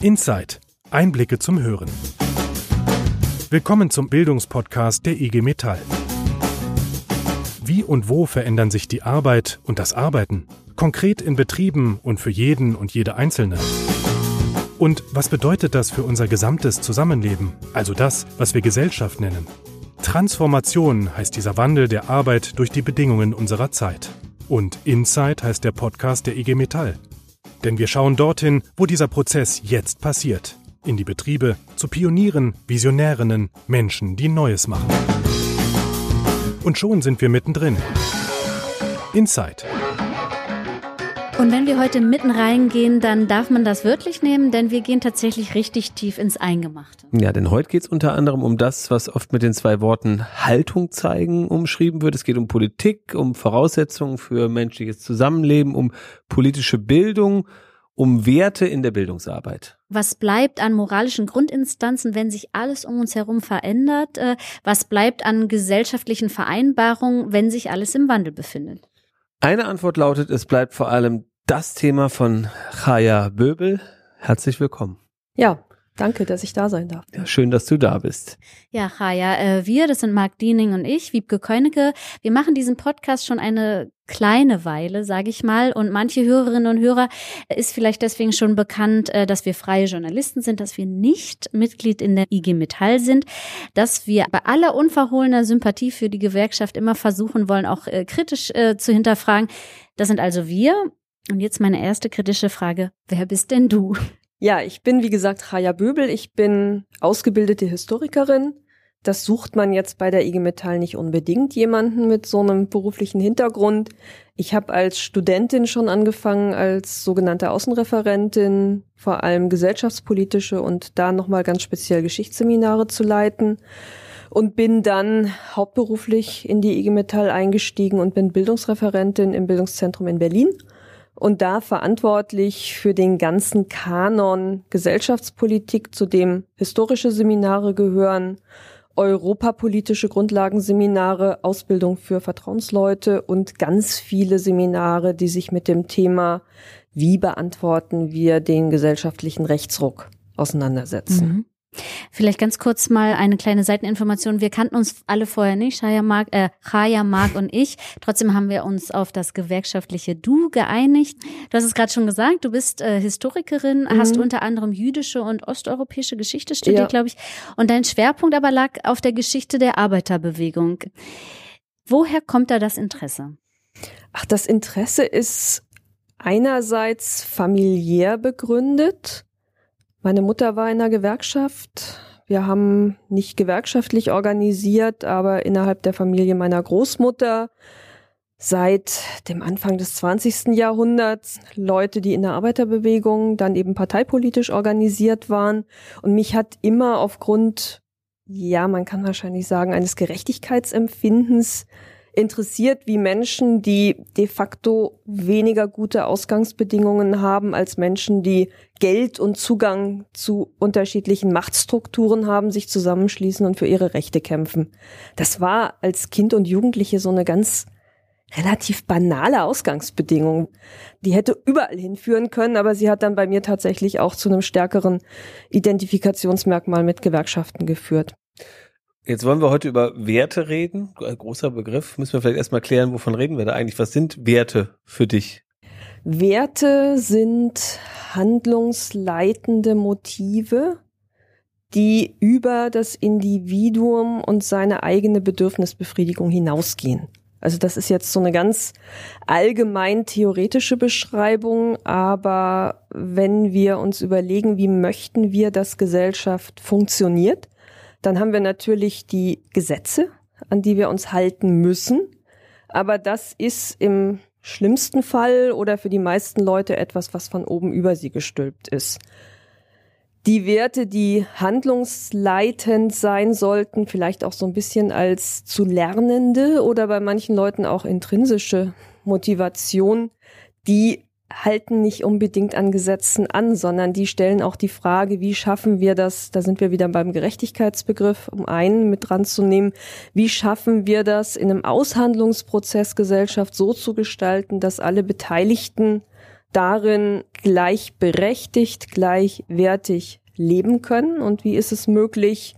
Inside. Einblicke zum Hören. Willkommen zum Bildungspodcast der IG Metall. Wie und wo verändern sich die Arbeit und das Arbeiten? Konkret in Betrieben und für jeden und jede Einzelne. Und was bedeutet das für unser gesamtes Zusammenleben, also das, was wir Gesellschaft nennen? Transformation heißt dieser Wandel der Arbeit durch die Bedingungen unserer Zeit. Und Inside heißt der Podcast der IG Metall. Denn wir schauen dorthin, wo dieser Prozess jetzt passiert. In die Betriebe, zu Pionieren, Visionärinnen, Menschen, die Neues machen. Und schon sind wir mittendrin. Inside. Und wenn wir heute mitten reingehen, dann darf man das wörtlich nehmen, denn wir gehen tatsächlich richtig tief ins Eingemachte. Ja, denn heute geht es unter anderem um das, was oft mit den zwei Worten Haltung zeigen umschrieben wird. Es geht um Politik, um Voraussetzungen für menschliches Zusammenleben, um politische Bildung, um Werte in der Bildungsarbeit. Was bleibt an moralischen Grundinstanzen, wenn sich alles um uns herum verändert? Äh, was bleibt an gesellschaftlichen Vereinbarungen, wenn sich alles im Wandel befindet? Eine Antwort lautet, es bleibt vor allem das Thema von Chaya Böbel. Herzlich willkommen. Ja, danke, dass ich da sein darf. Ja, schön, dass du da bist. Ja, Chaya, äh, wir, das sind Marc Diening und ich, Wiebke Keunecke, wir machen diesen Podcast schon eine kleine Weile, sage ich mal. Und manche Hörerinnen und Hörer ist vielleicht deswegen schon bekannt, äh, dass wir freie Journalisten sind, dass wir nicht Mitglied in der IG Metall sind, dass wir bei aller unverhohlener Sympathie für die Gewerkschaft immer versuchen wollen, auch äh, kritisch äh, zu hinterfragen. Das sind also wir. Und jetzt meine erste kritische Frage. Wer bist denn du? Ja, ich bin, wie gesagt, Chaya Böbel. Ich bin ausgebildete Historikerin das sucht man jetzt bei der IG Metall nicht unbedingt jemanden mit so einem beruflichen Hintergrund. Ich habe als Studentin schon angefangen als sogenannte Außenreferentin, vor allem gesellschaftspolitische und da nochmal ganz speziell Geschichtsseminare zu leiten und bin dann hauptberuflich in die IG Metall eingestiegen und bin Bildungsreferentin im Bildungszentrum in Berlin und da verantwortlich für den ganzen Kanon Gesellschaftspolitik, zu dem historische Seminare gehören europapolitische Grundlagenseminare, Ausbildung für Vertrauensleute und ganz viele Seminare, die sich mit dem Thema, wie beantworten wir den gesellschaftlichen Rechtsruck auseinandersetzen. Mhm. Vielleicht ganz kurz mal eine kleine Seiteninformation. Wir kannten uns alle vorher nicht, Chaya Mark, äh, Chaya Mark und ich. Trotzdem haben wir uns auf das gewerkschaftliche Du geeinigt. Du hast es gerade schon gesagt, du bist äh, Historikerin, mhm. hast unter anderem jüdische und osteuropäische Geschichte studiert, ja. glaube ich. Und dein Schwerpunkt aber lag auf der Geschichte der Arbeiterbewegung. Woher kommt da das Interesse? Ach, das Interesse ist einerseits familiär begründet. Meine Mutter war in der Gewerkschaft. Wir haben nicht gewerkschaftlich organisiert, aber innerhalb der Familie meiner Großmutter seit dem Anfang des 20. Jahrhunderts Leute, die in der Arbeiterbewegung dann eben parteipolitisch organisiert waren. Und mich hat immer aufgrund, ja, man kann wahrscheinlich sagen, eines Gerechtigkeitsempfindens interessiert, wie Menschen, die de facto weniger gute Ausgangsbedingungen haben als Menschen, die Geld und Zugang zu unterschiedlichen Machtstrukturen haben, sich zusammenschließen und für ihre Rechte kämpfen. Das war als Kind und Jugendliche so eine ganz relativ banale Ausgangsbedingung. Die hätte überall hinführen können, aber sie hat dann bei mir tatsächlich auch zu einem stärkeren Identifikationsmerkmal mit Gewerkschaften geführt. Jetzt wollen wir heute über Werte reden. Ein großer Begriff. Müssen wir vielleicht erstmal klären, wovon reden wir da eigentlich? Was sind Werte für dich? Werte sind handlungsleitende Motive, die über das Individuum und seine eigene Bedürfnisbefriedigung hinausgehen. Also das ist jetzt so eine ganz allgemein theoretische Beschreibung, aber wenn wir uns überlegen, wie möchten wir, dass Gesellschaft funktioniert, dann haben wir natürlich die Gesetze, an die wir uns halten müssen. Aber das ist im schlimmsten Fall oder für die meisten Leute etwas, was von oben über sie gestülpt ist. Die Werte, die handlungsleitend sein sollten, vielleicht auch so ein bisschen als zu lernende oder bei manchen Leuten auch intrinsische Motivation, die halten nicht unbedingt an Gesetzen an, sondern die stellen auch die Frage, wie schaffen wir das, da sind wir wieder beim Gerechtigkeitsbegriff, um einen mit dran zu nehmen, wie schaffen wir das in einem Aushandlungsprozess Gesellschaft so zu gestalten, dass alle Beteiligten darin gleichberechtigt, gleichwertig leben können? Und wie ist es möglich,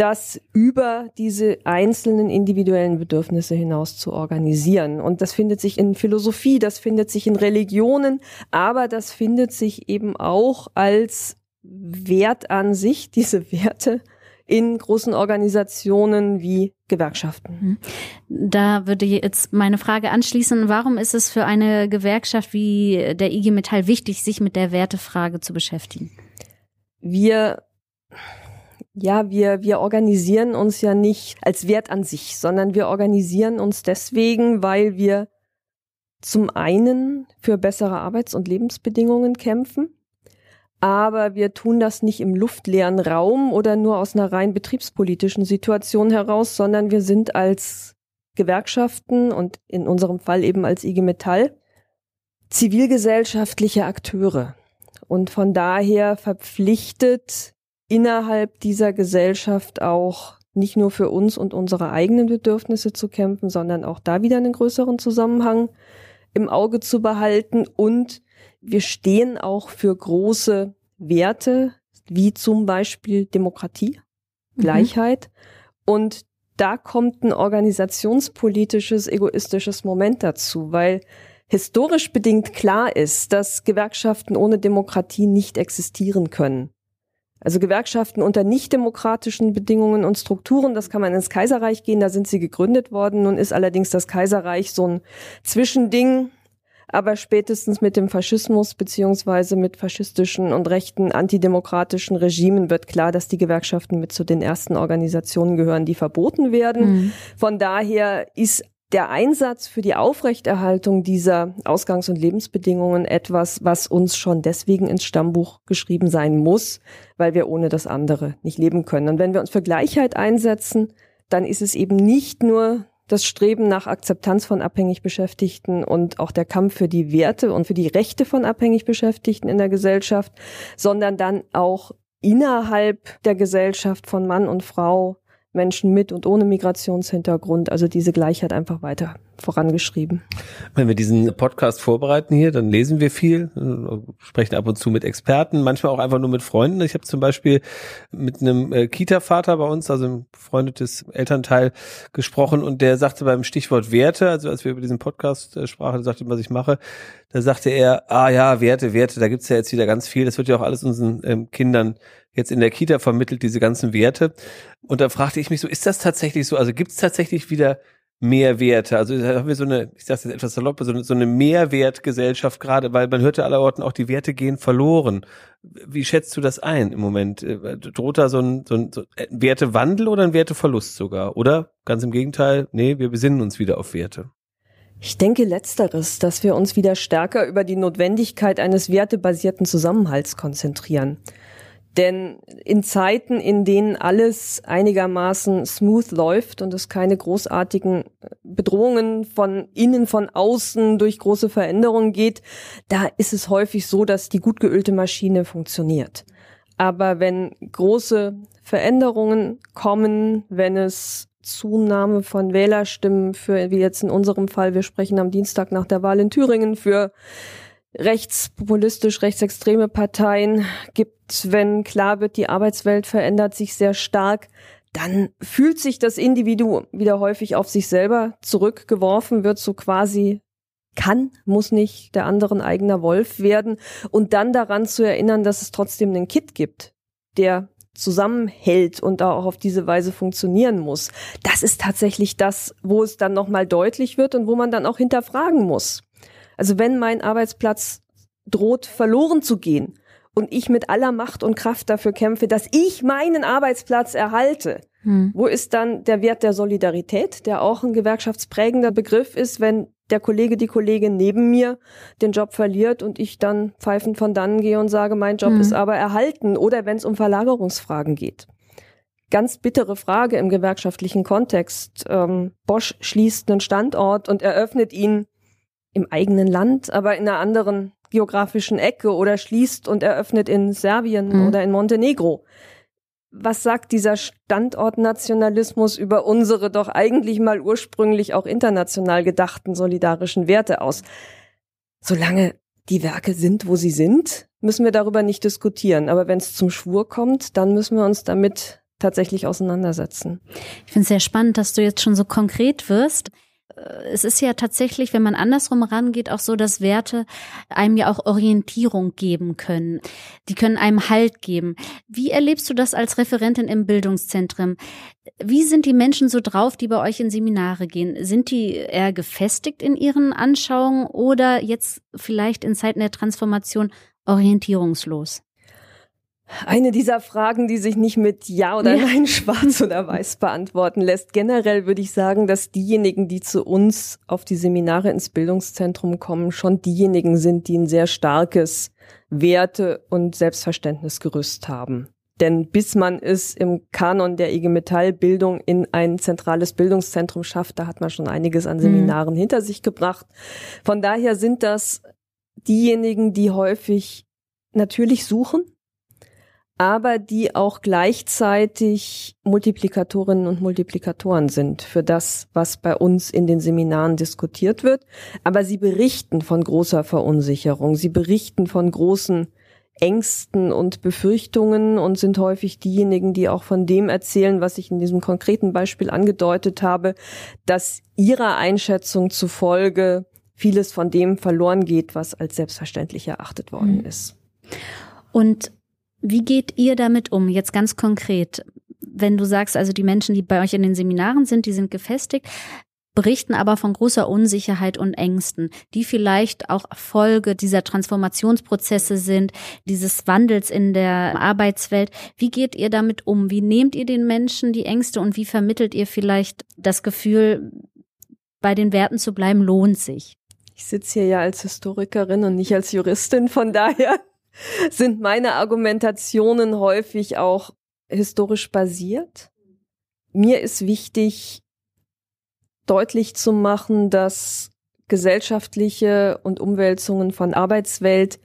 das über diese einzelnen individuellen Bedürfnisse hinaus zu organisieren. Und das findet sich in Philosophie, das findet sich in Religionen, aber das findet sich eben auch als Wert an sich, diese Werte in großen Organisationen wie Gewerkschaften. Mhm. Da würde jetzt meine Frage anschließen, warum ist es für eine Gewerkschaft wie der IG Metall wichtig, sich mit der Wertefrage zu beschäftigen? Wir ja, wir, wir organisieren uns ja nicht als Wert an sich, sondern wir organisieren uns deswegen, weil wir zum einen für bessere Arbeits- und Lebensbedingungen kämpfen, aber wir tun das nicht im luftleeren Raum oder nur aus einer rein betriebspolitischen Situation heraus, sondern wir sind als Gewerkschaften und in unserem Fall eben als IG Metall zivilgesellschaftliche Akteure. Und von daher verpflichtet, innerhalb dieser Gesellschaft auch nicht nur für uns und unsere eigenen Bedürfnisse zu kämpfen, sondern auch da wieder einen größeren Zusammenhang im Auge zu behalten und wir stehen auch für große Werte, wie zum Beispiel Demokratie, mhm. Gleichheit. Und da kommt ein organisationspolitisches, egoistisches Moment dazu, weil historisch bedingt klar ist, dass Gewerkschaften ohne Demokratie nicht existieren können. Also Gewerkschaften unter nicht demokratischen Bedingungen und Strukturen, das kann man ins Kaiserreich gehen, da sind sie gegründet worden. Nun ist allerdings das Kaiserreich so ein Zwischending aber spätestens mit dem Faschismus beziehungsweise mit faschistischen und rechten antidemokratischen Regimen wird klar, dass die Gewerkschaften mit zu den ersten Organisationen gehören, die verboten werden. Mhm. Von daher ist der Einsatz für die Aufrechterhaltung dieser Ausgangs- und Lebensbedingungen etwas, was uns schon deswegen ins Stammbuch geschrieben sein muss, weil wir ohne das andere nicht leben können. Und wenn wir uns für Gleichheit einsetzen, dann ist es eben nicht nur das Streben nach Akzeptanz von abhängig Beschäftigten und auch der Kampf für die Werte und für die Rechte von abhängig Beschäftigten in der Gesellschaft, sondern dann auch innerhalb der Gesellschaft von Mann und Frau Menschen mit und ohne Migrationshintergrund, also diese Gleichheit einfach weiter vorangeschrieben. Wenn wir diesen Podcast vorbereiten hier, dann lesen wir viel, sprechen ab und zu mit Experten, manchmal auch einfach nur mit Freunden. Ich habe zum Beispiel mit einem äh, Kita-Vater bei uns, also ein befreundetes Elternteil, gesprochen und der sagte beim Stichwort Werte, also als wir über diesen Podcast äh, sprachen, sagte, was ich mache, da sagte er, ah ja, Werte, Werte, da gibt's ja jetzt wieder ganz viel, das wird ja auch alles unseren ähm, Kindern jetzt in der Kita vermittelt, diese ganzen Werte. Und da fragte ich mich so, ist das tatsächlich so? Also gibt es tatsächlich wieder mehr Werte? Also haben wir so eine, ich sage jetzt etwas salopp, so eine, so eine Mehrwertgesellschaft gerade, weil man hörte allerorten auch, die Werte gehen verloren. Wie schätzt du das ein im Moment? Äh, droht da so ein, so ein, so ein Wertewandel oder ein Werteverlust sogar? Oder ganz im Gegenteil, nee, wir besinnen uns wieder auf Werte. Ich denke letzteres, dass wir uns wieder stärker über die Notwendigkeit eines wertebasierten Zusammenhalts konzentrieren. Denn in Zeiten, in denen alles einigermaßen smooth läuft und es keine großartigen Bedrohungen von innen, von außen durch große Veränderungen geht, da ist es häufig so, dass die gut geölte Maschine funktioniert. Aber wenn große Veränderungen kommen, wenn es Zunahme von Wählerstimmen für, wie jetzt in unserem Fall, wir sprechen am Dienstag nach der Wahl in Thüringen, für rechtspopulistisch, rechtsextreme Parteien gibt, wenn klar wird, die Arbeitswelt verändert sich sehr stark, dann fühlt sich das Individuum wieder häufig auf sich selber zurückgeworfen, wird so quasi kann, muss nicht der anderen eigener Wolf werden und dann daran zu erinnern, dass es trotzdem einen Kit gibt, der zusammenhält und auch auf diese Weise funktionieren muss. Das ist tatsächlich das, wo es dann nochmal deutlich wird und wo man dann auch hinterfragen muss. Also wenn mein Arbeitsplatz droht verloren zu gehen und ich mit aller Macht und Kraft dafür kämpfe, dass ich meinen Arbeitsplatz erhalte, hm. wo ist dann der Wert der Solidarität, der auch ein gewerkschaftsprägender Begriff ist, wenn der Kollege, die Kollegin neben mir den Job verliert und ich dann pfeifend von dannen gehe und sage, mein Job hm. ist aber erhalten oder wenn es um Verlagerungsfragen geht. Ganz bittere Frage im gewerkschaftlichen Kontext. Ähm, Bosch schließt einen Standort und eröffnet ihn im eigenen Land, aber in einer anderen geografischen Ecke oder schließt und eröffnet in Serbien mhm. oder in Montenegro. Was sagt dieser Standortnationalismus über unsere doch eigentlich mal ursprünglich auch international gedachten solidarischen Werte aus? Solange die Werke sind, wo sie sind, müssen wir darüber nicht diskutieren. Aber wenn es zum Schwur kommt, dann müssen wir uns damit tatsächlich auseinandersetzen. Ich finde es sehr spannend, dass du jetzt schon so konkret wirst. Äh, es ist ja tatsächlich, wenn man andersrum rangeht, auch so, dass Werte einem ja auch Orientierung geben können. Die können einem Halt geben. Wie erlebst du das als Referentin im Bildungszentrum? Wie sind die Menschen so drauf, die bei euch in Seminare gehen? Sind die eher gefestigt in ihren Anschauungen oder jetzt vielleicht in Zeiten der Transformation orientierungslos? Eine dieser Fragen, die sich nicht mit Ja oder ja. Nein, schwarz oder weiß beantworten lässt. Generell würde ich sagen, dass diejenigen, die zu uns auf die Seminare ins Bildungszentrum kommen, schon diejenigen sind, die ein sehr starkes Werte- und Selbstverständnisgerüst haben. Denn bis man es im Kanon der IG Metall Bildung in ein zentrales Bildungszentrum schafft, da hat man schon einiges an Seminaren mhm. hinter sich gebracht. Von daher sind das diejenigen, die häufig natürlich suchen, aber die auch gleichzeitig Multiplikatorinnen und Multiplikatoren sind für das, was bei uns in den Seminaren diskutiert wird. Aber sie berichten von großer Verunsicherung, sie berichten von großen Ängsten und Befürchtungen und sind häufig diejenigen, die auch von dem erzählen, was ich in diesem konkreten Beispiel angedeutet habe, dass ihrer Einschätzung zufolge vieles von dem verloren geht, was als selbstverständlich erachtet worden mhm. ist. Und wie geht ihr damit um, jetzt ganz konkret? Wenn du sagst, also die Menschen, die bei euch in den Seminaren sind, die sind gefestigt, berichten aber von großer Unsicherheit und Ängsten, die vielleicht auch Folge dieser Transformationsprozesse sind, dieses Wandels in der Arbeitswelt. Wie geht ihr damit um? Wie nehmt ihr den Menschen die Ängste und wie vermittelt ihr vielleicht das Gefühl, bei den Werten zu bleiben, lohnt sich? Ich sitze hier ja als Historikerin und nicht als Juristin, von daher sind meine Argumentationen häufig auch historisch basiert. Mir ist wichtig, deutlich zu machen, dass gesellschaftliche und Umwälzungen von Arbeitswelt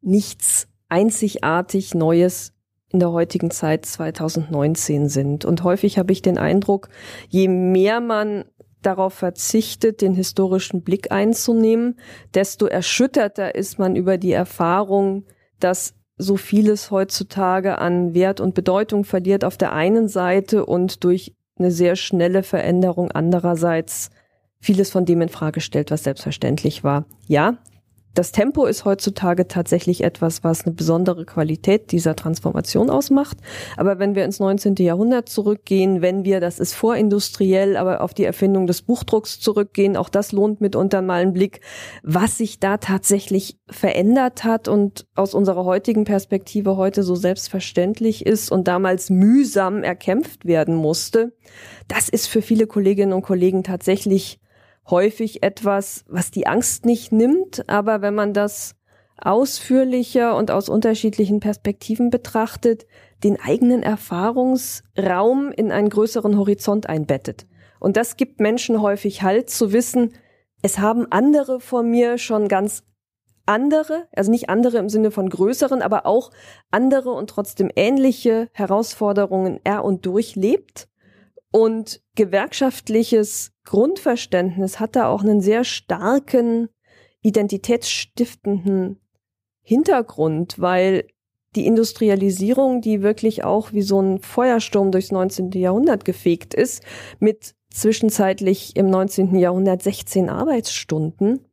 nichts einzigartig Neues in der heutigen Zeit 2019 sind. Und häufig habe ich den Eindruck, je mehr man darauf verzichtet, den historischen Blick einzunehmen, desto erschütterter ist man über die Erfahrung dass so vieles heutzutage an Wert und Bedeutung verliert auf der einen Seite und durch eine sehr schnelle Veränderung andererseits vieles von dem in Frage stellt, was selbstverständlich war. Ja, das Tempo ist heutzutage tatsächlich etwas, was eine besondere Qualität dieser Transformation ausmacht. Aber wenn wir ins 19. Jahrhundert zurückgehen, wenn wir, das ist vorindustriell, aber auf die Erfindung des Buchdrucks zurückgehen, auch das lohnt mitunter mal einen Blick, was sich da tatsächlich verändert hat und aus unserer heutigen Perspektive heute so selbstverständlich ist und damals mühsam erkämpft werden musste. Das ist für viele Kolleginnen und Kollegen tatsächlich häufig etwas, was die Angst nicht nimmt, aber wenn man das ausführlicher und aus unterschiedlichen Perspektiven betrachtet, den eigenen Erfahrungsraum in einen größeren Horizont einbettet. Und das gibt Menschen häufig Halt zu wissen, es haben andere vor mir schon ganz andere, also nicht andere im Sinne von größeren, aber auch andere und trotzdem ähnliche Herausforderungen er und durchlebt. Und gewerkschaftliches Grundverständnis hat da auch einen sehr starken identitätsstiftenden Hintergrund, weil die Industrialisierung, die wirklich auch wie so ein Feuersturm durchs 19. Jahrhundert gefegt ist, mit zwischenzeitlich im 19. Jahrhundert 16 Arbeitsstunden,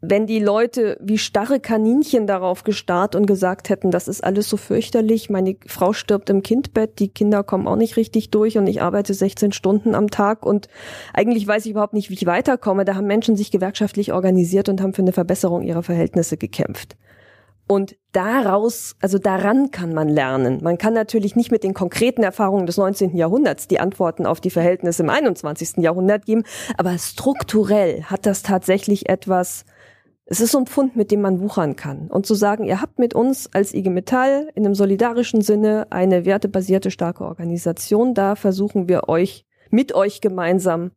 wenn die Leute wie starre Kaninchen darauf gestarrt und gesagt hätten, das ist alles so fürchterlich, meine Frau stirbt im Kindbett, die Kinder kommen auch nicht richtig durch und ich arbeite 16 Stunden am Tag und eigentlich weiß ich überhaupt nicht, wie ich weiterkomme, da haben Menschen sich gewerkschaftlich organisiert und haben für eine Verbesserung ihrer Verhältnisse gekämpft. Und daraus, also daran kann man lernen. Man kann natürlich nicht mit den konkreten Erfahrungen des 19. Jahrhunderts die Antworten auf die Verhältnisse im 21. Jahrhundert geben, aber strukturell hat das tatsächlich etwas, es ist so ein Pfund, mit dem man wuchern kann. Und zu sagen, ihr habt mit uns als IG Metall in einem solidarischen Sinne eine wertebasierte starke Organisation, da versuchen wir euch, mit euch gemeinsam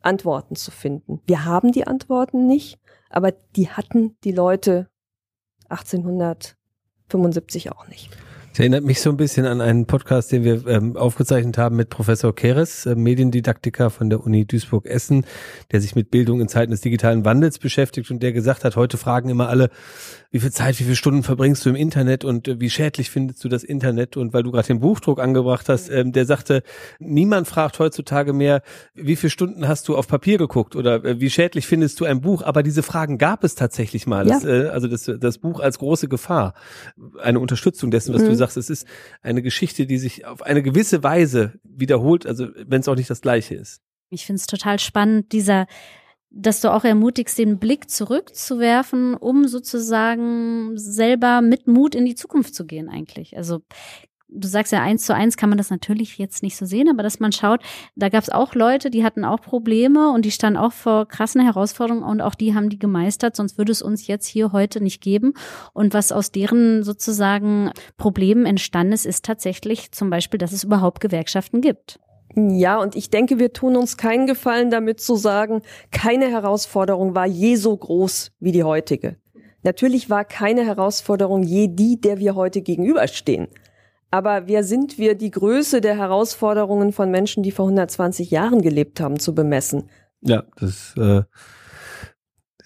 Antworten zu finden. Wir haben die Antworten nicht, aber die hatten die Leute 1875 auch nicht. Das erinnert mich so ein bisschen an einen Podcast, den wir ähm, aufgezeichnet haben mit Professor Keres, äh, Mediendidaktiker von der Uni Duisburg-Essen, der sich mit Bildung in Zeiten des digitalen Wandels beschäftigt und der gesagt hat, heute fragen immer alle, wie viel Zeit, wie viele Stunden verbringst du im Internet und äh, wie schädlich findest du das Internet? Und weil du gerade den Buchdruck angebracht hast, ähm, der sagte, niemand fragt heutzutage mehr, wie viele Stunden hast du auf Papier geguckt oder äh, wie schädlich findest du ein Buch? Aber diese Fragen gab es tatsächlich mal. Ja. Das, äh, also das, das Buch als große Gefahr. Eine Unterstützung dessen, was Mhm. du sagst. Es ist eine Geschichte, die sich auf eine gewisse Weise wiederholt, also wenn es auch nicht das Gleiche ist. Ich finde es total spannend, dieser, dass du auch ermutigst, den Blick zurückzuwerfen, um sozusagen selber mit Mut in die Zukunft zu gehen eigentlich. Also du sagst ja, eins zu eins kann man das natürlich jetzt nicht so sehen, aber dass man schaut, da gab es auch Leute, die hatten auch Probleme und die standen auch vor krassen Herausforderungen und auch die haben die gemeistert, sonst würde es uns jetzt hier heute nicht geben. Und was aus deren sozusagen Problemen entstanden ist, ist tatsächlich zum Beispiel, dass es überhaupt Gewerkschaften gibt. Ja, und ich denke, wir tun uns keinen Gefallen damit zu sagen, keine Herausforderung war je so groß wie die heutige. Natürlich war keine Herausforderung je die, der wir heute gegenüberstehen. Aber wer sind wir, die Größe der Herausforderungen von Menschen, die vor 120 Jahren gelebt haben, zu bemessen? Ja, das äh,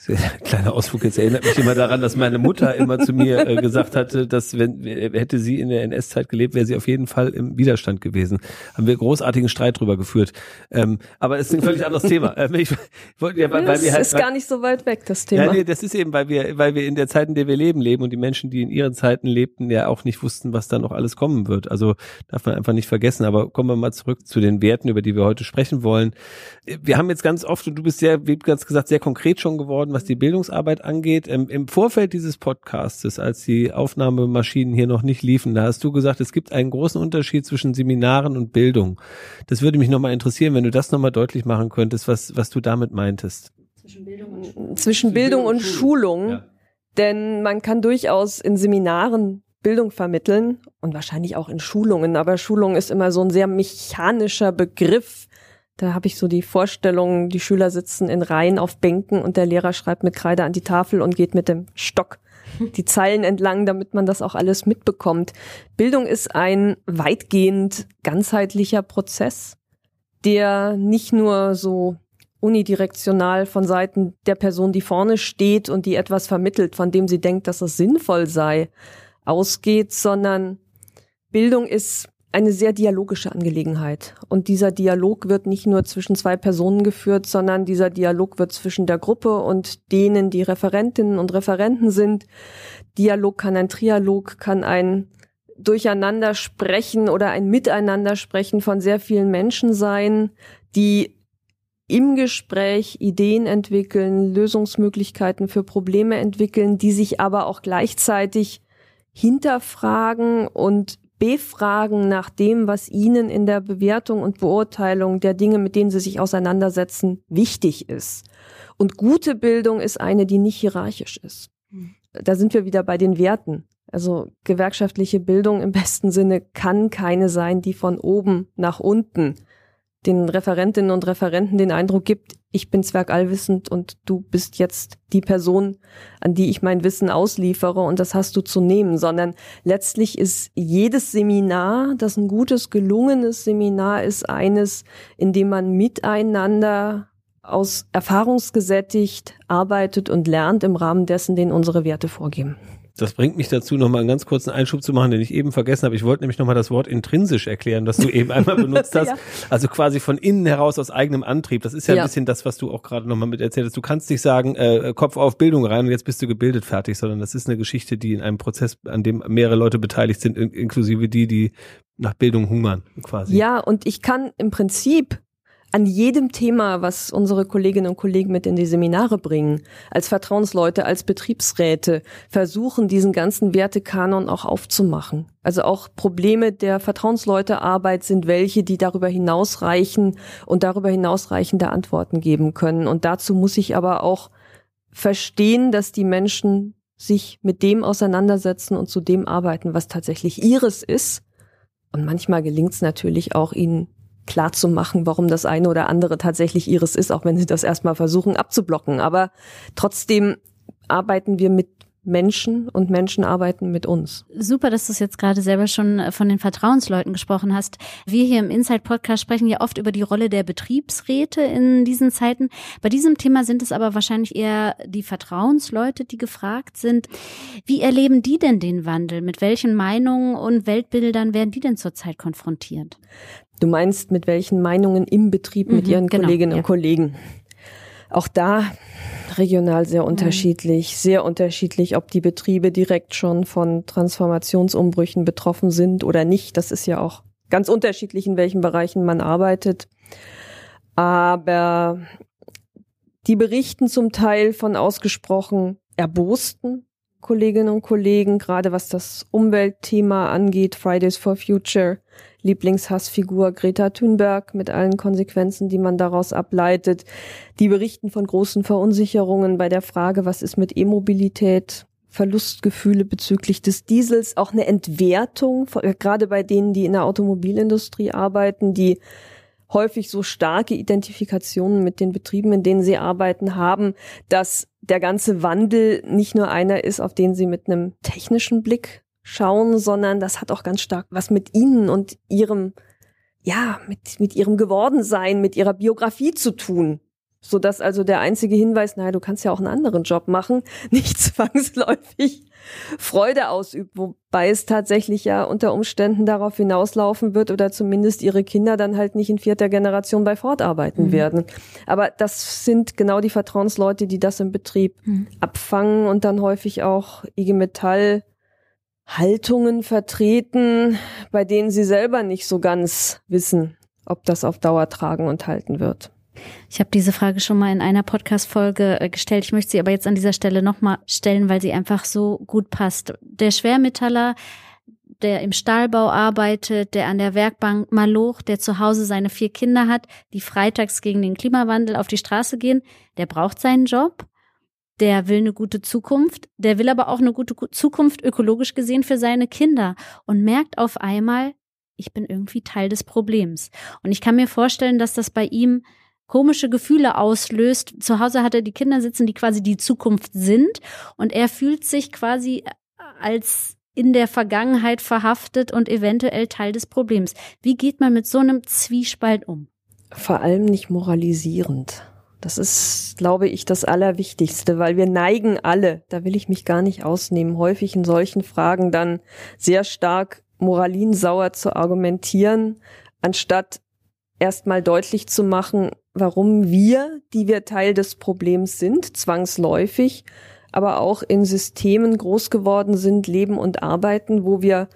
kleiner Ausflug jetzt erinnert mich immer daran, dass meine Mutter immer zu mir äh, gesagt hatte, dass wenn äh, hätte sie in der NS-Zeit gelebt, wäre sie auf jeden Fall im Widerstand gewesen. Haben wir großartigen Streit drüber geführt. Ähm, aber es ist ein völlig anderes Thema. Ähm, ich, ich wollte ja, weil, weil das wir halt, ist gar nicht so weit weg, das Thema. Ja, nee, das ist eben, weil wir, weil wir in der Zeit, in der wir leben, leben und die Menschen, die in ihren Zeiten lebten, ja auch nicht wussten, was da noch alles kommen wird. Also darf man einfach nicht vergessen. Aber kommen wir mal zurück zu den Werten, über die wir heute sprechen wollen. Wir haben jetzt ganz oft, und du bist sehr, wie ganz gesagt, sehr konkret schon geworden, was die Bildungsarbeit angeht. Ähm, Im Vorfeld dieses Podcastes, als die Aufnahmemaschinen hier noch nicht liefen, da hast du gesagt, es gibt einen großen Unterschied zwischen Seminaren und Bildung. Das würde mich nochmal interessieren, wenn du das nochmal deutlich machen könntest, was, was du damit meintest. Zwischen Bildung und Schulung. Ja. Denn man kann durchaus in Seminaren Bildung vermitteln und wahrscheinlich auch in Schulungen. Aber Schulung ist immer so ein sehr mechanischer Begriff. Da habe ich so die Vorstellung, die Schüler sitzen in Reihen auf Bänken und der Lehrer schreibt mit Kreide an die Tafel und geht mit dem Stock die Zeilen entlang, damit man das auch alles mitbekommt. Bildung ist ein weitgehend ganzheitlicher Prozess, der nicht nur so unidirektional von Seiten der Person, die vorne steht und die etwas vermittelt, von dem sie denkt, dass es sinnvoll sei, ausgeht, sondern Bildung ist eine sehr dialogische Angelegenheit. Und dieser Dialog wird nicht nur zwischen zwei Personen geführt, sondern dieser Dialog wird zwischen der Gruppe und denen, die Referentinnen und Referenten sind. Dialog kann ein Trialog, kann ein Durcheinander sprechen oder ein Miteinander sprechen von sehr vielen Menschen sein, die im Gespräch Ideen entwickeln, Lösungsmöglichkeiten für Probleme entwickeln, die sich aber auch gleichzeitig hinterfragen und befragen nach dem, was ihnen in der Bewertung und Beurteilung der Dinge, mit denen sie sich auseinandersetzen, wichtig ist. Und gute Bildung ist eine, die nicht hierarchisch ist. Da sind wir wieder bei den Werten. Also gewerkschaftliche Bildung im besten Sinne kann keine sein, die von oben nach unten den Referentinnen und Referenten den Eindruck gibt, ich bin zwergallwissend und du bist jetzt die Person, an die ich mein Wissen ausliefere und das hast du zu nehmen, sondern letztlich ist jedes Seminar, das ein gutes, gelungenes Seminar ist, eines, in dem man miteinander aus erfahrungsgesättigt arbeitet und lernt im Rahmen dessen, den unsere Werte vorgeben. Das bringt mich dazu, nochmal einen ganz kurzen Einschub zu machen, den ich eben vergessen habe. Ich wollte nämlich nochmal das Wort intrinsisch erklären, das du eben einmal benutzt hast. Ja. Also quasi von innen heraus aus eigenem Antrieb. Das ist ja, Ja. ein bisschen das, was du auch gerade nochmal mit erzählt hast. Du kannst nicht sagen, äh, Kopf auf Bildung rein und jetzt bist du gebildet fertig, sondern das ist eine Geschichte, die in einem Prozess, an dem mehrere Leute beteiligt sind, in, inklusive die, die nach Bildung hungern, quasi. Ja, und ich kann im Prinzip an jedem Thema, was unsere Kolleginnen und Kollegen mit in die Seminare bringen, als Vertrauensleute, als Betriebsräte, versuchen, diesen ganzen Wertekanon auch aufzumachen. Also auch Probleme der Vertrauensleutearbeit sind welche, die darüber hinausreichen und darüber hinausreichende Antworten geben können. Und dazu muss ich aber auch verstehen, dass die Menschen sich mit dem auseinandersetzen und zu dem arbeiten, was tatsächlich ihres ist. Und manchmal gelingt es natürlich auch, ihnen klar warum das eine oder andere tatsächlich ihres ist, auch wenn sie das erstmal versuchen abzublocken. Aber trotzdem arbeiten wir mit Menschen und Menschen arbeiten mit uns. Super, dass du es jetzt gerade selber schon äh, von den Vertrauensleuten gesprochen hast. Wir hier im Inside Podcast sprechen ja oft über die Rolle der Betriebsräte in diesen Zeiten. Bei diesem Thema sind es aber wahrscheinlich eher die Vertrauensleute, die gefragt sind. Wie erleben die denn den Wandel? Mit welchen Meinungen und Weltbildern werden die denn zurzeit konfrontiert? Du meinst mit welchen Meinungen im Betrieb mit mhm, ihren genau, Kolleginnen ja. und Kollegen? Auch da regional sehr mhm. unterschiedlich, sehr unterschiedlich, ob die Betriebe direkt schon von Transformationsumbrüchen betroffen sind oder nicht. Das ist ja auch ganz unterschiedlich, in welchen Bereichen man arbeitet. Aber die berichten zum Teil von ausgesprochen erbosten Kolleginnen und Kollegen, gerade was das Umweltthema angeht, Fridays for Future, Lieblingshassfigur Greta Thunberg mit allen Konsequenzen, die man daraus ableitet. Die berichten von großen Verunsicherungen bei der Frage, was ist mit E-Mobilität, Verlustgefühle bezüglich des Diesels, auch eine Entwertung, gerade bei denen, die in der Automobilindustrie arbeiten, die häufig so starke Identifikationen mit den Betrieben, in denen sie arbeiten, haben, dass der ganze Wandel nicht nur einer ist, auf den sie mit einem technischen Blick schauen, sondern das hat auch ganz stark was mit ihnen und ihrem, ja, mit, mit ihrem Gewordensein, mit ihrer Biografie zu tun. So dass also der einzige Hinweis, naja, du kannst ja auch einen anderen Job machen, nicht zwangsläufig Freude ausübt, wobei es tatsächlich ja unter Umständen darauf hinauslaufen wird oder zumindest ihre Kinder dann halt nicht in vierter Generation bei Ford arbeiten mhm. werden. Aber das sind genau die Vertrauensleute, die das im Betrieb mhm. abfangen und dann häufig auch IG Metall Haltungen vertreten, bei denen sie selber nicht so ganz wissen, ob das auf Dauer tragen und halten wird. Ich habe diese Frage schon mal in einer Podcast-Folge äh, gestellt. Ich möchte sie aber jetzt an dieser Stelle nochmal stellen, weil sie einfach so gut passt. Der Schwermetaller, der im Stahlbau arbeitet, der an der Werkbank Maloch, der zu Hause seine vier Kinder hat, die freitags gegen den Klimawandel auf die Straße gehen, der braucht seinen Job der will eine gute Zukunft, der will aber auch eine gute Zukunft ökologisch gesehen für seine Kinder und merkt auf einmal, ich bin irgendwie Teil des Problems. Und ich kann mir vorstellen, dass das bei ihm komische Gefühle auslöst. Zu Hause hat er die Kinder sitzen, die quasi die Zukunft sind und er fühlt sich quasi als in der Vergangenheit verhaftet und eventuell Teil des Problems. Wie geht man mit so einem Zwiespalt um? Vor allem nicht moralisierend. Das ist, glaube ich, das Allerwichtigste, weil wir neigen alle, da will ich mich gar nicht ausnehmen, häufig in solchen Fragen dann sehr stark moralinsauer zu argumentieren, anstatt erstmal deutlich zu machen, warum wir, die wir Teil des Problems sind, zwangsläufig, aber auch in Systemen groß geworden sind, leben und arbeiten, wo wir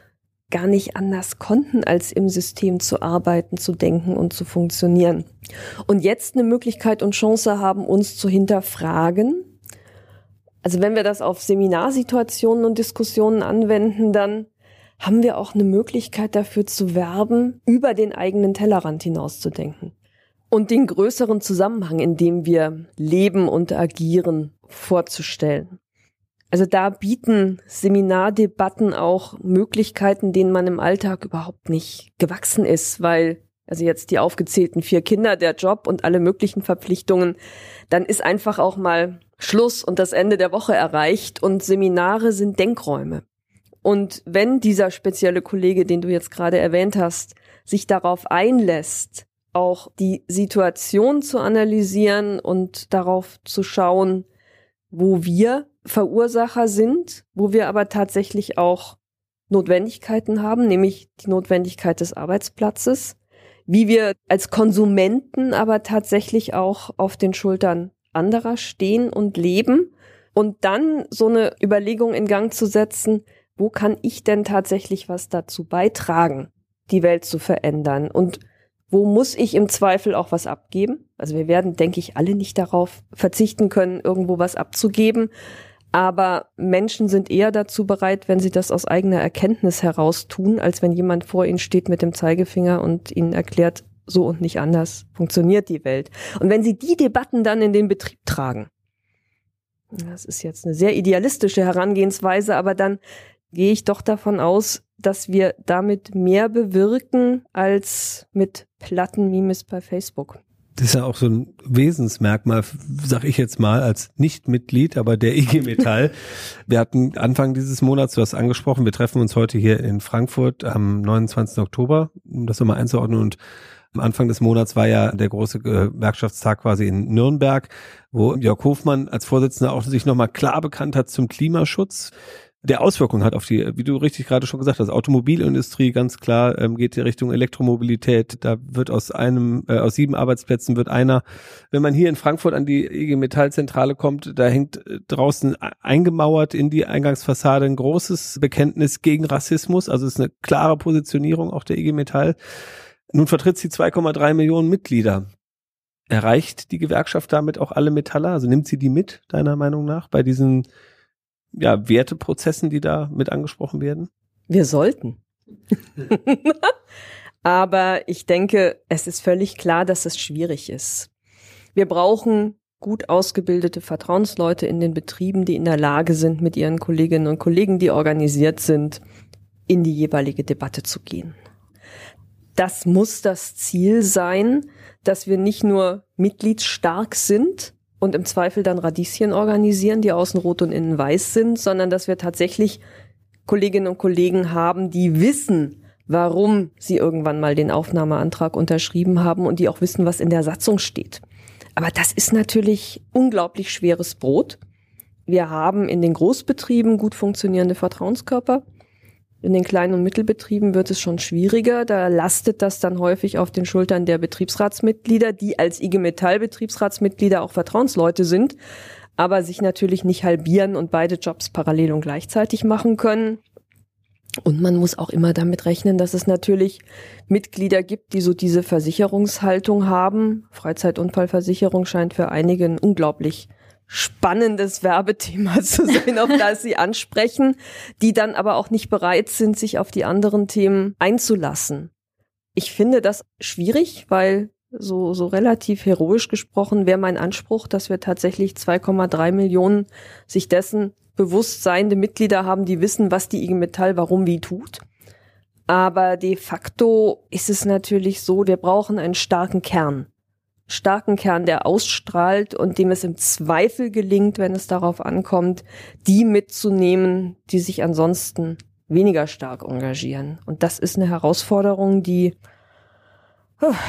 gar nicht anders konnten, als im System zu arbeiten, zu denken und zu funktionieren. Und jetzt eine Möglichkeit und Chance haben, uns zu hinterfragen. Also wenn wir das auf Seminarsituationen und Diskussionen anwenden, dann haben wir auch eine Möglichkeit dafür zu werben, über den eigenen Tellerrand hinauszudenken und den größeren Zusammenhang, in dem wir leben und agieren, vorzustellen. Also da bieten Seminardebatten auch Möglichkeiten, denen man im Alltag überhaupt nicht gewachsen ist, weil also jetzt die aufgezählten vier Kinder, der Job und alle möglichen Verpflichtungen, dann ist einfach auch mal Schluss und das Ende der Woche erreicht und Seminare sind Denkräume. Und wenn dieser spezielle Kollege, den du jetzt gerade erwähnt hast, sich darauf einlässt, auch die Situation zu analysieren und darauf zu schauen, wo wir Verursacher sind, wo wir aber tatsächlich auch Notwendigkeiten haben, nämlich die Notwendigkeit des Arbeitsplatzes, wie wir als Konsumenten aber tatsächlich auch auf den Schultern anderer stehen und leben. Und dann so eine Überlegung in Gang zu setzen, wo kann ich denn tatsächlich was dazu beitragen, die Welt zu verändern und wo muss ich im Zweifel auch was abgeben? Also wir werden, denke ich, alle nicht darauf verzichten können, irgendwo was abzugeben. Aber Menschen sind eher dazu bereit, wenn sie das aus eigener Erkenntnis heraus tun, als wenn jemand vor ihnen steht mit dem Zeigefinger und ihnen erklärt, so und nicht anders funktioniert die Welt. Und wenn sie die Debatten dann in den Betrieb tragen, das ist jetzt eine sehr idealistische Herangehensweise, aber dann gehe ich doch davon aus, dass wir damit mehr bewirken als mit platten Memes bei Facebook. Das ist ja auch so ein Wesensmerkmal, sag ich jetzt mal, als Nicht-Mitglied, aber der IG Metall. wir hatten Anfang dieses Monats, du hast angesprochen, wir treffen uns heute hier in Frankfurt am 29. Oktober, um das nochmal einzuordnen. Und am Anfang des Monats war ja der große Gewerkschaftstag quasi in Nürnberg, wo Jörg Hofmann als Vorsitzender auch sich nochmal klar bekannt hat zum Klimaschutz der Auswirkungen hat auf die, wie du richtig gerade schon gesagt hast, Automobilindustrie ganz klar ähm, geht in Richtung Elektromobilität. Da wird aus einem, äh, aus sieben Arbeitsplätzen wird einer. Wenn man hier in Frankfurt an die IG Metallzentrale kommt, da hängt äh, draußen eingemauert in die Eingangsfassade ein großes Bekenntnis gegen Rassismus. Also es ist eine klare Positionierung auch der IG Metall. Nun vertritt sie 2,3 Millionen Mitglieder. Erreicht die Gewerkschaft damit auch alle Metaller? Also nimmt sie die mit, deiner Meinung nach, bei diesen ja, Werteprozessen, die da mit angesprochen werden? Wir sollten. Aber ich denke, es ist völlig klar, dass es schwierig ist. Wir brauchen gut ausgebildete Vertrauensleute in den Betrieben, die in der Lage sind, mit ihren Kolleginnen und Kollegen, die organisiert sind, in die jeweilige Debatte zu gehen. Das muss das Ziel sein, dass wir nicht nur mitgliedsstark sind, und im Zweifel dann Radieschen organisieren, die außen rot und innen weiß sind, sondern dass wir tatsächlich Kolleginnen und Kollegen haben, die wissen, warum sie irgendwann mal den Aufnahmeantrag unterschrieben haben und die auch wissen, was in der Satzung steht. Aber das ist natürlich unglaublich schweres Brot. Wir haben in den Großbetrieben gut funktionierende Vertrauenskörper. In den kleinen und Mittelbetrieben wird es schon schwieriger. Da lastet das dann häufig auf den Schultern der Betriebsratsmitglieder, die als IG Metall Betriebsratsmitglieder auch Vertrauensleute sind, aber sich natürlich nicht halbieren und beide Jobs parallel und gleichzeitig machen können. Und man muss auch immer damit rechnen, dass es natürlich Mitglieder gibt, die so diese Versicherungshaltung haben. Freizeitunfallversicherung scheint für einige ein unglaublich spannendes Werbethema zu sein, auf das sie ansprechen, die dann aber auch nicht bereit sind, sich auf die anderen Themen einzulassen. Ich finde das schwierig, weil so, so relativ heroisch gesprochen wäre mein Anspruch, dass wir tatsächlich 2,3 Millionen sich dessen bewusst seiende Mitglieder haben, die wissen, was die IG Metall warum wie tut. Aber de facto ist es natürlich so, wir brauchen einen starken Kern starken Kern, der ausstrahlt und dem es im Zweifel gelingt, wenn es darauf ankommt, die mitzunehmen, die sich ansonsten weniger stark engagieren. Und das ist eine Herausforderung, die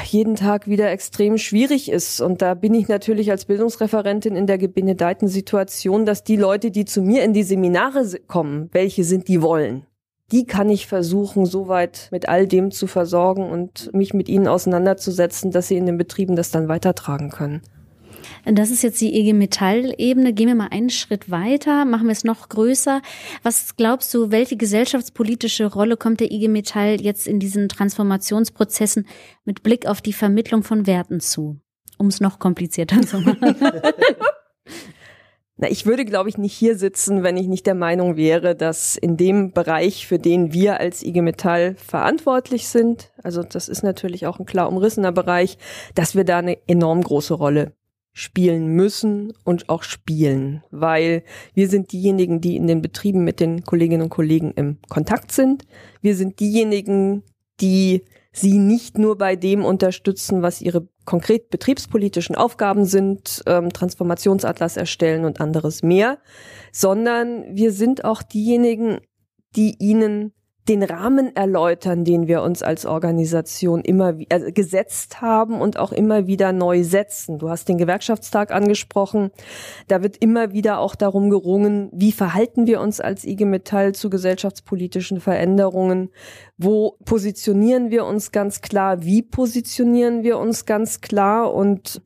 jeden Tag wieder extrem schwierig ist. Und da bin ich natürlich als Bildungsreferentin in der gebenedeiten Situation, dass die Leute, die zu mir in die Seminare kommen, welche sind, die wollen die kann ich versuchen, soweit mit all dem zu versorgen und mich mit ihnen auseinanderzusetzen, dass sie in den Betrieben das dann weitertragen können. Das ist jetzt die IG Metall-Ebene. Gehen wir mal einen Schritt weiter, machen wir es noch größer. Was glaubst du, welche gesellschaftspolitische Rolle kommt der IG Metall jetzt in diesen Transformationsprozessen mit Blick auf die Vermittlung von Werten zu? Um es noch komplizierter zu machen. Na, ich würde, glaube ich, nicht hier sitzen, wenn ich nicht der Meinung wäre, dass in dem Bereich, für den wir als IG Metall verantwortlich sind, also das ist natürlich auch ein klar umrissener Bereich, dass wir da eine enorm große Rolle spielen müssen und auch spielen, weil wir sind diejenigen, die in den Betrieben mit den Kolleginnen und Kollegen im Kontakt sind. Wir sind diejenigen, die sie nicht nur bei dem unterstützen, was ihre konkret betriebspolitischen Aufgaben sind, ähm, Transformationsatlas erstellen und anderes mehr, sondern wir sind auch diejenigen, die ihnen den Rahmen erläutern, den wir uns als Organisation immer äh, gesetzt haben und auch immer wieder neu setzen. Du hast den Gewerkschaftstag angesprochen. Da wird immer wieder auch darum gerungen, wie verhalten wir uns als IG Metall zu gesellschaftspolitischen Veränderungen? Wo positionieren wir uns ganz klar? Wie positionieren wir uns ganz klar? Und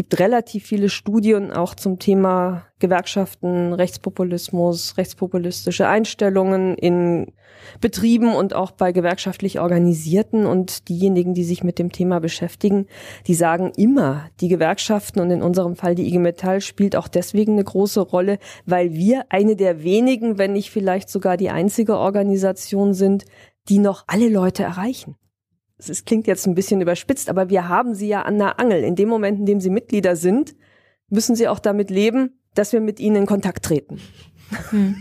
gibt relativ viele Studien auch zum Thema Gewerkschaften, Rechtspopulismus, rechtspopulistische Einstellungen in Betrieben und auch bei gewerkschaftlich Organisierten und diejenigen, die sich mit dem Thema beschäftigen, die sagen immer, die Gewerkschaften und in unserem Fall die IG Metall spielt auch deswegen eine große Rolle, weil wir eine der wenigen, wenn nicht vielleicht sogar die einzige Organisation sind, die noch alle Leute erreichen. Es klingt jetzt ein bisschen überspitzt, aber wir haben sie ja an der Angel. In dem Moment, in dem sie Mitglieder sind, müssen sie auch damit leben, dass wir mit ihnen in Kontakt treten. Hm.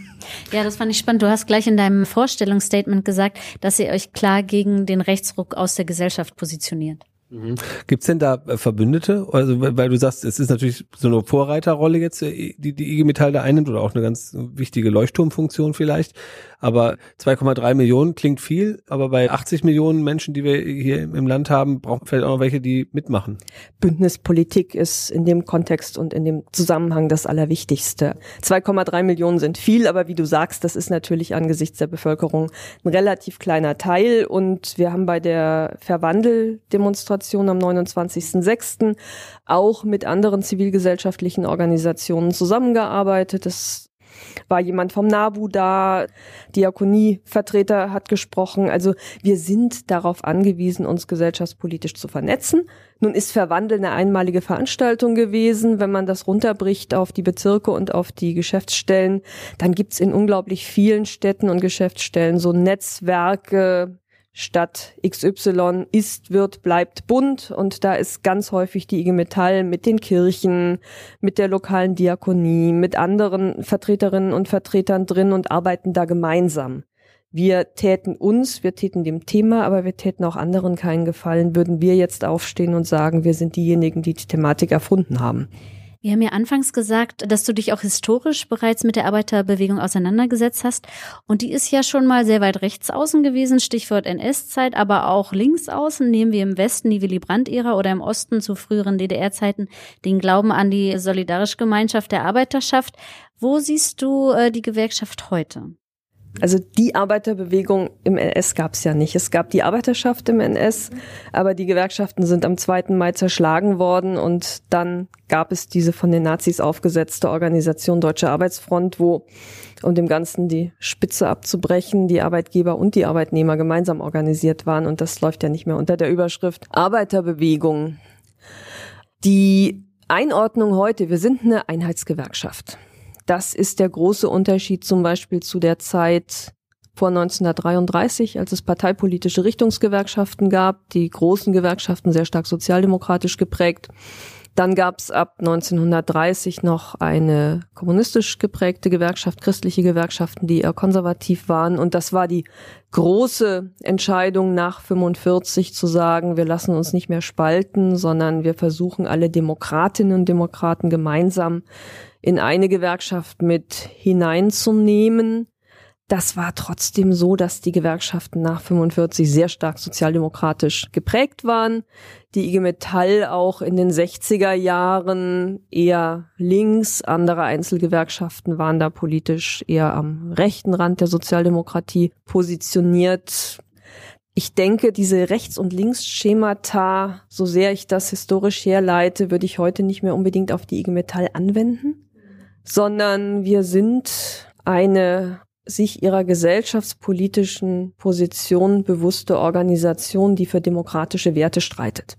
Ja, das fand ich spannend. Du hast gleich in deinem Vorstellungsstatement gesagt, dass ihr euch klar gegen den Rechtsruck aus der Gesellschaft positioniert. Mhm. Gibt es denn da äh, Verbündete? Also weil du sagst, es ist natürlich so eine Vorreiterrolle jetzt, äh, die die IG Metall da einnimmt oder auch eine ganz wichtige Leuchtturmfunktion vielleicht. Aber 2,3 Millionen klingt viel, aber bei 80 Millionen Menschen, die wir hier im Land haben, brauchen vielleicht auch noch welche, die mitmachen. Bündnispolitik ist in dem Kontext und in dem Zusammenhang das Allerwichtigste. 2,3 Millionen sind viel, aber wie du sagst, das ist natürlich angesichts der Bevölkerung ein relativ kleiner Teil. Und wir haben bei der Verwandel-Demonstration am 29.06. auch mit anderen zivilgesellschaftlichen Organisationen zusammengearbeitet. Das war jemand vom NABU da, Diakonievertreter hat gesprochen. Also wir sind darauf angewiesen, uns gesellschaftspolitisch zu vernetzen. Nun ist Verwandel eine einmalige Veranstaltung gewesen. Wenn man das runterbricht auf die Bezirke und auf die Geschäftsstellen, dann gibt's in unglaublich vielen Städten und Geschäftsstellen so Netzwerke, Stadt XY ist, wird, bleibt bunt und da ist ganz häufig die IG Metall mit den Kirchen, mit der lokalen Diakonie, mit anderen Vertreterinnen und Vertretern drin und arbeiten da gemeinsam. Wir täten uns, wir täten dem Thema, aber wir täten auch anderen keinen Gefallen, würden wir jetzt aufstehen und sagen, wir sind diejenigen, die die Thematik erfunden haben. Wir haben ja anfangs gesagt, dass du dich auch historisch bereits mit der Arbeiterbewegung auseinandergesetzt hast. Und die ist ja schon mal sehr weit rechts außen gewesen, Stichwort NS-Zeit, aber auch links außen, nehmen wir im Westen die Willy Brandt-Ära oder im Osten zu früheren DDR-Zeiten den Glauben an die solidarische Gemeinschaft der Arbeiterschaft. Wo siehst du äh, die Gewerkschaft heute? Also die Arbeiterbewegung im NS gab es ja nicht. Es gab die Arbeiterschaft im NS, aber die Gewerkschaften sind am 2. Mai zerschlagen worden und dann gab es diese von den Nazis aufgesetzte Organisation Deutsche Arbeitsfront, wo, um dem Ganzen die Spitze abzubrechen, die Arbeitgeber und die Arbeitnehmer gemeinsam organisiert waren und das läuft ja nicht mehr unter der Überschrift Arbeiterbewegung. Die Einordnung heute, wir sind eine Einheitsgewerkschaft. Das ist der große Unterschied zum Beispiel zu der Zeit vor 1933, als es parteipolitische Richtungsgewerkschaften gab, die großen Gewerkschaften sehr stark sozialdemokratisch geprägt. Dann gab es ab 1930 noch eine kommunistisch geprägte Gewerkschaft, christliche Gewerkschaften, die eher konservativ waren. Und das war die große Entscheidung nach 45 zu sagen, wir lassen uns nicht mehr spalten, sondern wir versuchen alle Demokratinnen und Demokraten gemeinsam in eine Gewerkschaft mit hineinzunehmen. Das war trotzdem so, dass die Gewerkschaften nach 45 sehr stark sozialdemokratisch geprägt waren. Die IG Metall auch in den 60er Jahren eher links. Andere Einzelgewerkschaften waren da politisch eher am rechten Rand der Sozialdemokratie positioniert. Ich denke, diese Rechts- und Linksschemata, so sehr ich das historisch herleite, würde ich heute nicht mehr unbedingt auf die IG Metall anwenden sondern wir sind eine sich ihrer gesellschaftspolitischen Position bewusste Organisation, die für demokratische Werte streitet.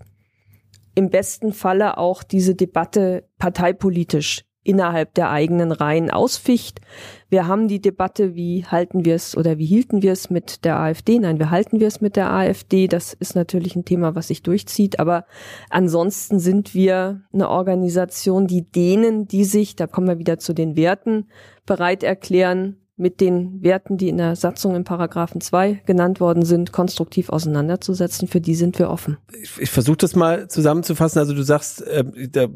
Im besten Falle auch diese Debatte parteipolitisch innerhalb der eigenen Reihen ausficht. Wir haben die Debatte, wie halten wir es oder wie hielten wir es mit der AfD? Nein, wir halten wir es mit der AfD. Das ist natürlich ein Thema, was sich durchzieht. Aber ansonsten sind wir eine Organisation, die denen, die sich, da kommen wir wieder zu den Werten, bereit erklären, mit den Werten, die in der Satzung in Paragraphen 2 genannt worden sind, konstruktiv auseinanderzusetzen. Für die sind wir offen. Ich, ich versuche das mal zusammenzufassen. Also du sagst, äh, da,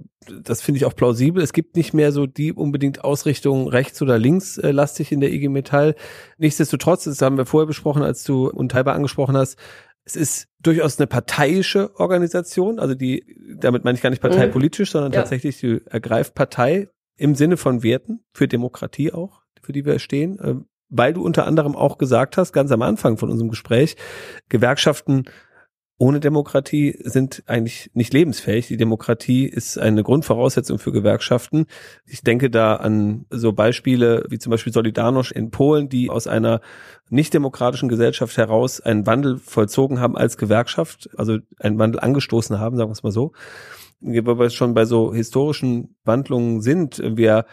das finde ich auch plausibel. Es gibt nicht mehr so die unbedingt Ausrichtung rechts oder links äh, lastig in der IG Metall. Nichtsdestotrotz, das haben wir vorher besprochen, als du unteilbar angesprochen hast, es ist durchaus eine parteiische Organisation, also die, damit meine ich gar nicht parteipolitisch, sondern ja. tatsächlich, die ergreift Partei im Sinne von Werten für Demokratie auch für die wir stehen, äh, weil du unter anderem auch gesagt hast, ganz am Anfang von unserem Gespräch, Gewerkschaften ohne Demokratie sind eigentlich nicht lebensfähig. Die Demokratie ist eine Grundvoraussetzung für Gewerkschaften. Ich denke da an so Beispiele wie zum Beispiel Solidarność in Polen, die aus einer nicht demokratischen Gesellschaft heraus einen Wandel vollzogen haben als Gewerkschaft, also einen Wandel angestoßen haben, sagen wir es mal so. Weil wir schon bei so historischen Wandlungen sind, wir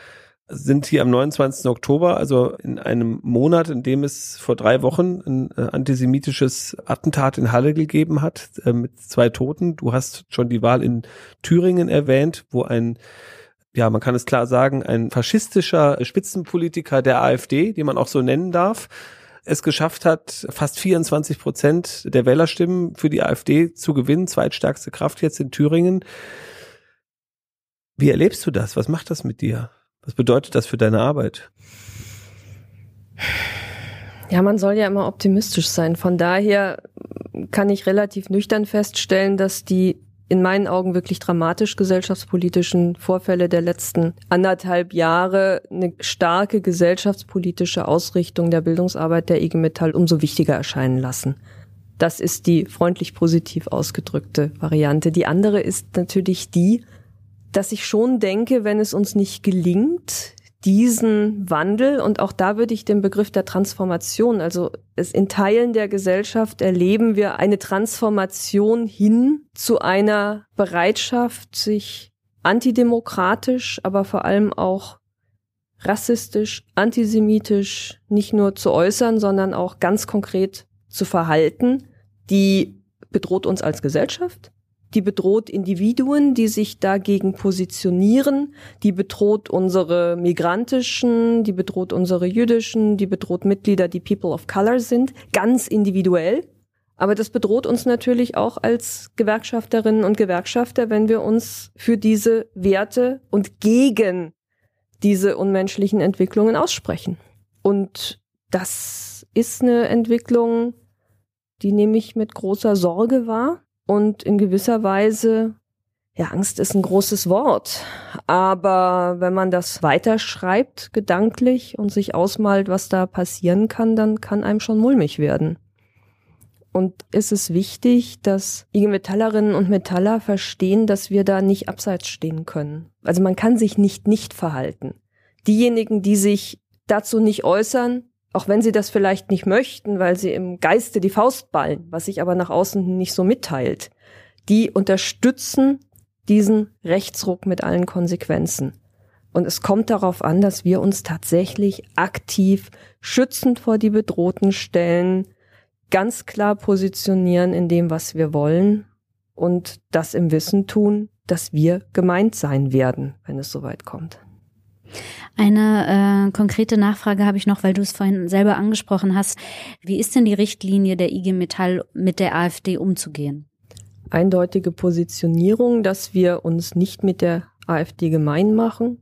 sind hier am 29. Oktober, also in einem Monat, in dem es vor drei Wochen ein äh, antisemitisches Attentat in Halle gegeben hat, äh, mit zwei Toten. Du hast schon die Wahl in Thüringen erwähnt, wo ein ja, man kann es klar sagen, ein faschistischer Spitzenpolitiker der AfD, den man auch so nennen darf, es geschafft hat, fast 24 Prozent der Wählerstimmen für die AfD zu gewinnen, zweitstärkste Kraft jetzt in Thüringen. Wie erlebst du das? Was macht das mit dir? Was bedeutet das für deine Arbeit? Ja, man soll ja immer optimistisch sein. Von daher kann ich relativ nüchtern feststellen, dass die in meinen Augen wirklich dramatisch gesellschaftspolitischen Vorfälle der letzten anderthalb Jahre eine starke gesellschaftspolitische Ausrichtung der Bildungsarbeit der IG Metall umso wichtiger erscheinen lassen. Das ist die freundlich positiv ausgedrückte Variante. Die andere ist natürlich die, dass ich schon denke, wenn es uns nicht gelingt, diesen Wandel und auch da würde ich den Begriff der Transformation, also es in Teilen der Gesellschaft erleben wir eine Transformation hin zu einer Bereitschaft, sich antidemokratisch, aber vor allem auch rassistisch, antisemitisch nicht nur zu äußern, sondern auch ganz konkret zu verhalten, die bedroht uns als Gesellschaft, die bedroht Individuen, die sich dagegen positionieren, die bedroht unsere migrantischen, die bedroht unsere jüdischen, die bedroht Mitglieder, die People of Color sind, ganz individuell. Aber das bedroht uns natürlich auch als Gewerkschafterinnen und Gewerkschafter, wenn wir uns für diese Werte und gegen diese unmenschlichen Entwicklungen aussprechen. Und das ist eine Entwicklung, die nehme ich mit großer Sorge wahr. Und in gewisser Weise, ja, Angst ist ein großes Wort. Aber wenn man das weiterschreibt, gedanklich und sich ausmalt, was da passieren kann, dann kann einem schon mulmig werden. Und ist es wichtig, dass IG Metallerinnen und Metaller verstehen, dass wir da nicht abseits stehen können. Also man kann sich nicht nicht verhalten. Diejenigen, die sich dazu nicht äußern, auch wenn sie das vielleicht nicht möchten, weil sie im Geiste die Faust ballen, was sich aber nach außen nicht so mitteilt, die unterstützen diesen Rechtsruck mit allen Konsequenzen. Und es kommt darauf an, dass wir uns tatsächlich aktiv schützend vor die Bedrohten stellen, ganz klar positionieren in dem, was wir wollen und das im Wissen tun, dass wir gemeint sein werden, wenn es soweit kommt. Eine äh, konkrete Nachfrage habe ich noch, weil du es vorhin selber angesprochen hast. Wie ist denn die Richtlinie der IG Metall mit der AfD umzugehen? Eindeutige Positionierung, dass wir uns nicht mit der AfD gemein machen,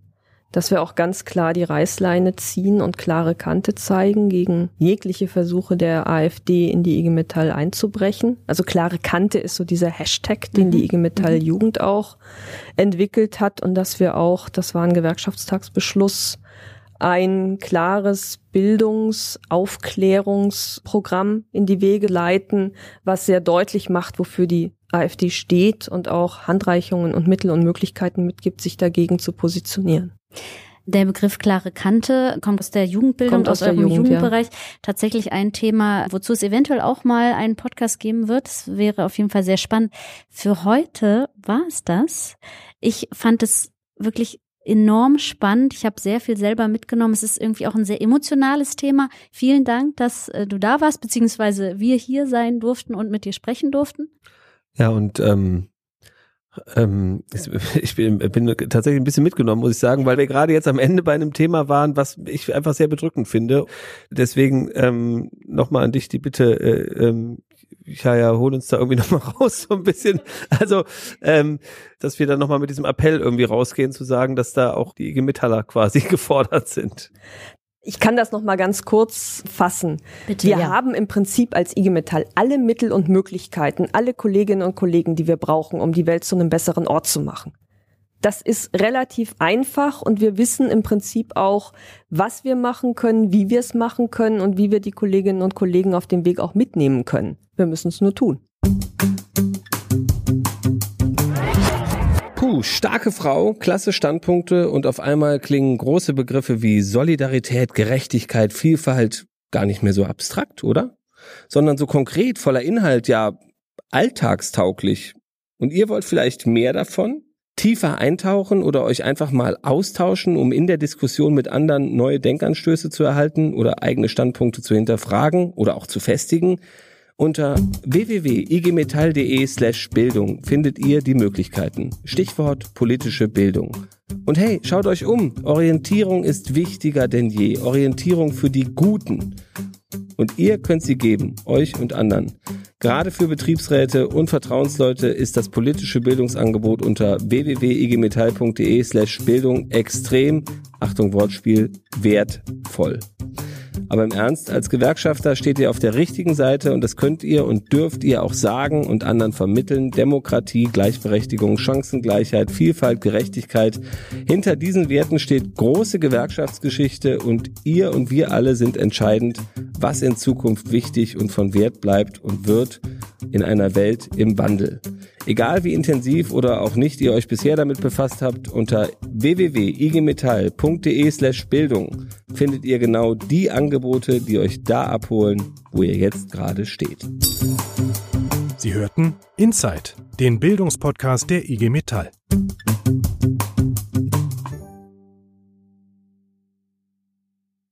dass wir auch ganz klar die Reißleine ziehen und klare Kante zeigen gegen jegliche Versuche der AfD in die IG Metall einzubrechen. Also klare Kante ist so dieser Hashtag, den mhm. die IG Metall mhm. Jugend auch entwickelt hat und dass wir auch, das war ein Gewerkschaftstagsbeschluss, ein klares Bildungsaufklärungsprogramm in die Wege leiten, was sehr deutlich macht, wofür die AfD steht und auch Handreichungen und Mittel und Möglichkeiten mitgibt, sich dagegen zu positionieren. Der Begriff klare Kante kommt aus der Jugendbildung, kommt aus, aus eurem Jugend, Jugendbereich. Ja. Tatsächlich ein Thema, wozu es eventuell auch mal einen Podcast geben wird. Das wäre auf jeden Fall sehr spannend. Für heute war es das. Ich fand es wirklich enorm spannend. Ich habe sehr viel selber mitgenommen. Es ist irgendwie auch ein sehr emotionales Thema. Vielen Dank, dass äh, du da warst, beziehungsweise wir hier sein durften und mit dir sprechen durften. Ja, und ähm, ähm, ich bin, bin tatsächlich ein bisschen mitgenommen, muss ich sagen, weil wir gerade jetzt am Ende bei einem Thema waren, was ich einfach sehr bedrückend finde. Deswegen ähm, nochmal an dich die Bitte, äh, ähm, ja, hol uns da irgendwie nochmal raus, so ein bisschen. Also, ähm, dass wir dann nochmal mit diesem Appell irgendwie rausgehen, zu sagen, dass da auch die IG Metaller quasi gefordert sind. Ich kann das noch mal ganz kurz fassen. Bitte, wir ja. haben im Prinzip als IG Metall alle Mittel und Möglichkeiten, alle Kolleginnen und Kollegen, die wir brauchen, um die Welt zu einem besseren Ort zu machen. Das ist relativ einfach und wir wissen im Prinzip auch, was wir machen können, wie wir es machen können und wie wir die Kolleginnen und Kollegen auf dem Weg auch mitnehmen können. Wir müssen es nur tun. Puh, starke Frau, klasse Standpunkte und auf einmal klingen große Begriffe wie Solidarität, Gerechtigkeit, Vielfalt gar nicht mehr so abstrakt, oder? Sondern so konkret, voller Inhalt, ja, alltagstauglich. Und ihr wollt vielleicht mehr davon? Tiefer eintauchen oder euch einfach mal austauschen, um in der Diskussion mit anderen neue Denkanstöße zu erhalten oder eigene Standpunkte zu hinterfragen oder auch zu festigen? Unter www.igmetall.de slash Bildung findet ihr die Möglichkeiten. Stichwort politische Bildung. Und hey, schaut euch um. Orientierung ist wichtiger denn je. Orientierung für die Guten. Und ihr könnt sie geben, euch und anderen. Gerade für Betriebsräte und Vertrauensleute ist das politische Bildungsangebot unter www.igmetall.de slash Bildung extrem, Achtung Wortspiel, wertvoll. Aber im Ernst, als Gewerkschafter steht ihr auf der richtigen Seite und das könnt ihr und dürft ihr auch sagen und anderen vermitteln. Demokratie, Gleichberechtigung, Chancengleichheit, Vielfalt, Gerechtigkeit. Hinter diesen Werten steht große Gewerkschaftsgeschichte und ihr und wir alle sind entscheidend, was in Zukunft wichtig und von Wert bleibt und wird in einer Welt im Wandel. Egal wie intensiv oder auch nicht ihr euch bisher damit befasst habt, unter www.igmetall.de slash Bildung findet ihr genau die Angebote, die euch da abholen, wo ihr jetzt gerade steht. Sie hörten Inside, den Bildungspodcast der IG Metall.